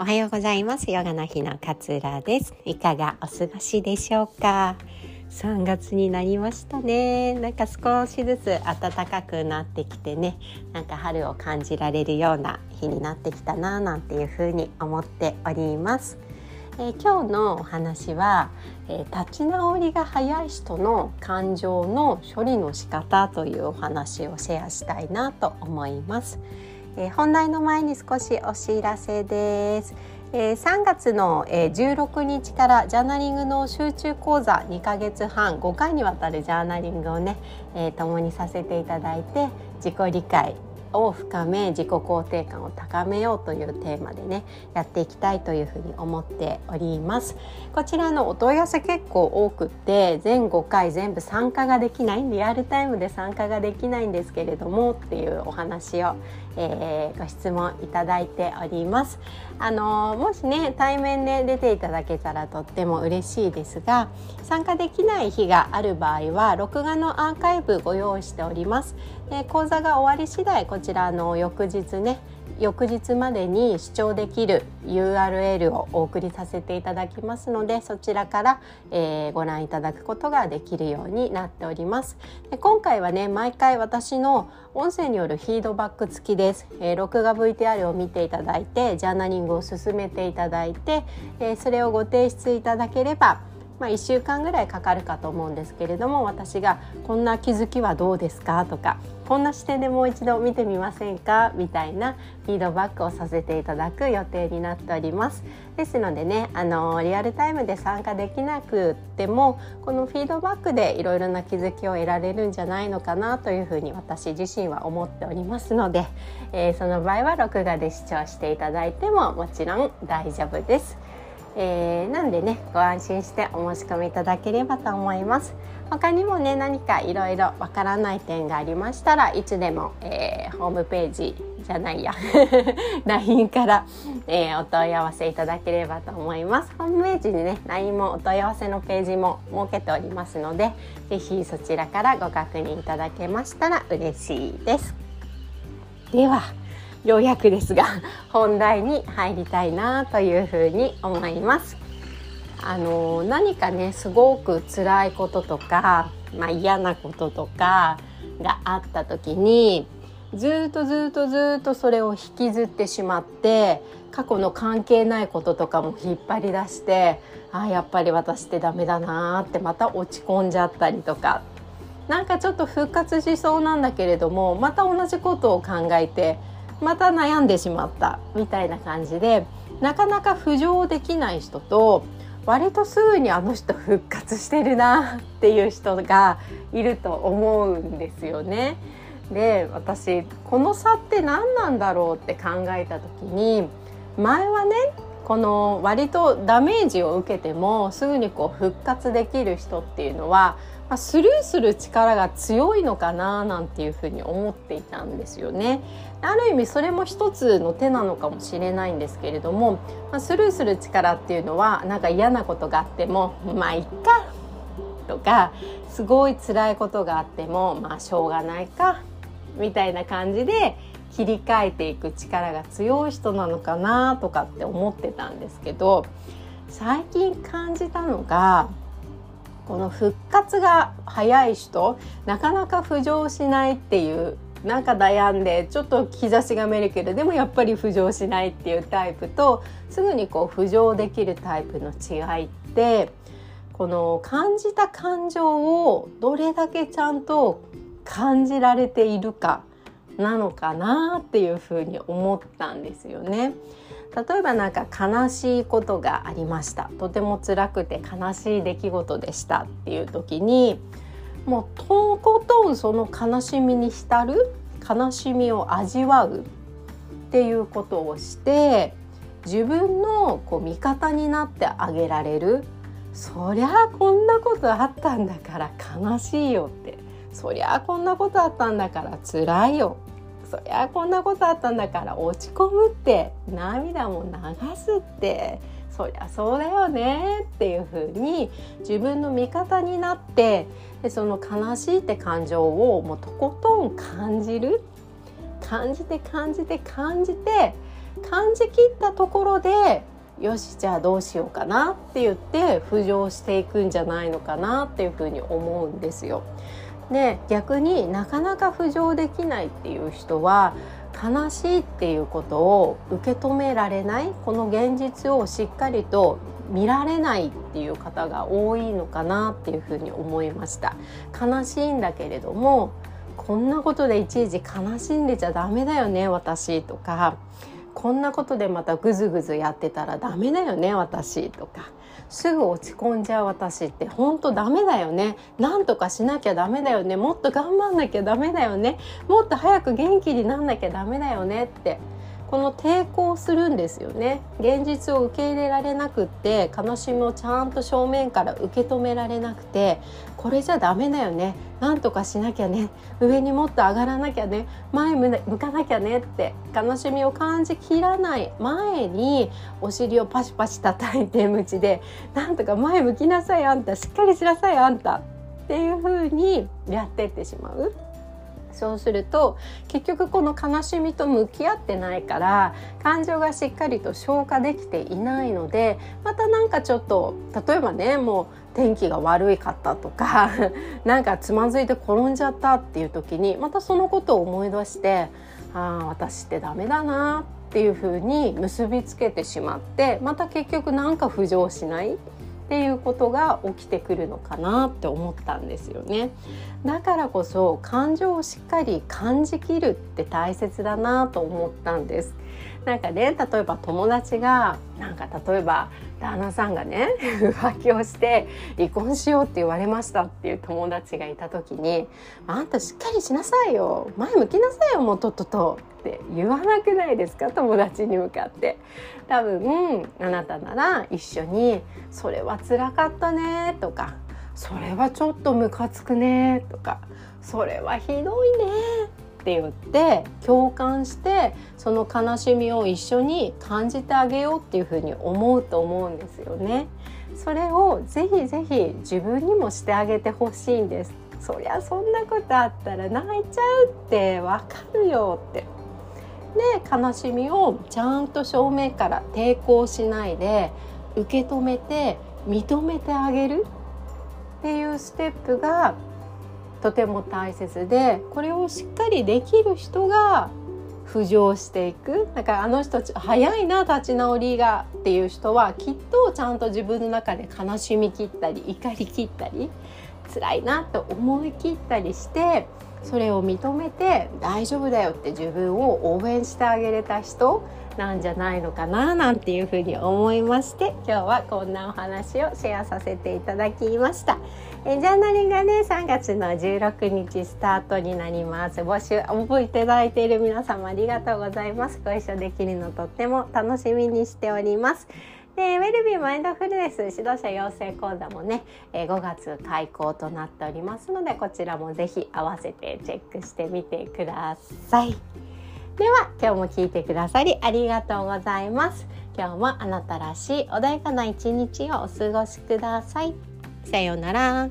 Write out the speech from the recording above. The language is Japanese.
おはようございます。ヨガの日の勝浦です。いかがお過ごしでしょうか？3月になりましたね。なんか少しずつ暖かくなってきてね。なんか春を感じられるような日になってきたななんていう風に思っております。えー、今日のお話は、えー、立ち直りが早い人の感情の処理の仕方というお話をシェアしたいなと思います。えー、本題の前に少しお知らせです。えー、3月の、えー、16日からジャーナリングの集中講座2ヶ月半5回にわたるジャーナリングをね、えー、共にさせていただいて自己理解を深め自己肯定感を高めようというテーマでねやっていきたいというふうに思っておりますこちらのお問い合わせ結構多くて全5回全部参加ができないリアルタイムで参加ができないんですけれどもっていうお話を、えー、ご質問いただいております。あのもしね対面で出ていただけたらとっても嬉しいですが参加できない日がある場合は録画のアーカイブご用意しております。で講座が終わり次第こちらの翌日ね翌日までに視聴できる URL をお送りさせていただきますのでそちらから、えー、ご覧いただくことができるようになっております。で今回はね毎回私の音声によるフィードバック付きです、えー、録画 VTR を見ていただいてジャーナリングを進めていただいて、えー、それをご提出いただければまあ、1週間ぐらいかかるかと思うんですけれども私が「こんな気づきはどうですか?」とか「こんな視点でもう一度見てみませんか?」みたいなフィードバックをさせていただく予定になっております。ですのでねあのリアルタイムで参加できなくてもこのフィードバックでいろいろな気づきを得られるんじゃないのかなというふうに私自身は思っておりますので、えー、その場合は録画で視聴していただいてももちろん大丈夫です。えー、なんでねご安心してお申し込みいただければと思います。他にもね何かいろいろわからない点がありましたらいつでも、えー、ホームページじゃないや LINE から、えー、お問い合わせいただければと思います。ホームページにね LINE もお問い合わせのページも設けておりますので是非そちらからご確認いただけましたら嬉しいです。ではようやくですが 本題に入りたいなというふうに思います。あの何かねすごく辛いこととか、まあ、嫌なこととかがあった時にずっとずっとずっとそれを引きずってしまって過去の関係ないこととかも引っ張り出してあやっぱり私ってダメだなってまた落ち込んじゃったりとかなんかちょっと復活しそうなんだけれどもまた同じことを考えてまた悩んでしまったみたいな感じでなかなか浮上できない人と割とすぐにあの人復活してるなっていう人がいると思うんですよね。で私この差って何なんだろうって考えた時に前はねこの割とダメージを受けてもすぐにこう復活できる人っていうのは、ま、スルーする力が強いのかななんていうふうに思っていたんですよね。ある意味それも一つの手なのかもしれないんですけれども、ま、スルーする力っていうのはなんか嫌なことがあってもまあいっかとかすごい辛いことがあってもまあしょうがないかみたいな感じで切り替えていく力が強い人なのかなとかって思ってたんですけど最近感じたのがこの復活が早い人なかなか浮上しないっていうなんか悩んでちょっと兆しが見えるけどでもやっぱり浮上しないっていうタイプとすぐにこう浮上できるタイプの違いってこの感じた感情をどれだけちゃんと感じられているかなのかなっていうふうに思ったんですよね。例えば何か悲しいことがありました。とても辛くて悲しい出来事でしたっていう時にもうとことんその悲しみに浸る悲しみを味わうっていうことをして自分のこう味方になってあげられる。そりゃこんなことあったんだから悲しいよって。そりゃこんなことあったんだから辛いよ。そりゃこんなことあったんだから落ち込むって涙も流すってそりゃそうだよねっていうふうに自分の味方になってでその悲しいって感情をもうとことん感じる感じて感じて感じて感じきったところでよしじゃあどうしようかなって言って浮上していくんじゃないのかなっていうふうに思うんですよ。で逆になかなか浮上できないっていう人は悲しいっていうことを受け止められないこの現実をしっかりと見られないっていう方が多いのかなっていうふうに思いました。悲しいんだけれどもこんなことでいちいち悲しんでちゃダメだよね私とか。こんなことでまたグズグズやってたらダメだよね私とか。すぐ落ち込んじゃう私って本当ダメだよね。なんとかしなきゃダメだよね。もっと頑張んなきゃダメだよね。もっと早く元気になんなきゃダメだよねって。この抵抗するんですよね。現実を受け入れられなくって悲しみをちゃんと正面から受け止められなくてこれじゃダメだよね。なんとかしなきゃね。上にもっと上がらなきゃね。前向かなきゃねって悲しみを感じきらない前にお尻をパシパシ叩いて無知でなんとか前向きなさいあんた。しっかりしなさいあんた。っていう風にやってってしまう。そうすると結局この悲しみと向き合ってないから感情がしっかりと消化できていないのでまたなんかちょっと例えばねもう天気が悪いかったとか なんかつまずいて転んじゃったっていう時にまたそのことを思い出してああ私ってダメだなっていうふうに結びつけてしまってまた結局なんか浮上しない。っていうことが起きてくるのかなって思ったんですよね。だからこそ感情をしっかり感じきるって大切だなと思ったんです。なんかね例えば友達がなんか例えば旦那さんがね 浮気をして離婚しようって言われましたっていう友達がいた時に「あんたしっかりしなさいよ。前向きなさいよもうとっとと」って言わなくないですか？友達に向かって。多分あなたなら一緒に「それは辛かったね」とか「それはちょっとムカつくね」とか「それはひどいね」って言って共感してその悲しみを一緒に感じてあげようっていうふうに思うと思うんですよね。それをぜひぜひ自分にもしてあげてほしいんです。そりゃそんなことあったら泣いちゃうってわかるよってで悲しみをちゃんと正面から抵抗しないで受け止めて認めてあげるっていうステップがとても大切でこれをしっかりできる人が浮上していく。だからあの人早いな立ち直りがっていう人はきっとちゃんと自分の中で悲しみきったり怒りきったり辛いなと思い切ったりしてそれを認めて大丈夫だよって自分を応援してあげれた人なんじゃないのかななんていうふうに思いまして今日はこんなお話をシェアさせていただきました。えジャーナリンがね3月の16日スタートになります募集覚えていただいている皆様ありがとうございますご一緒できるのとっても楽しみにしておりますでウェルビーマインドフルネス指導者養成講座もね、え5月開講となっておりますのでこちらもぜひ合わせてチェックしてみてください。では今日も聞いてくださりありがとうございます。今日もあなたらしい穏やかな一日をお過ごしください。さようなら。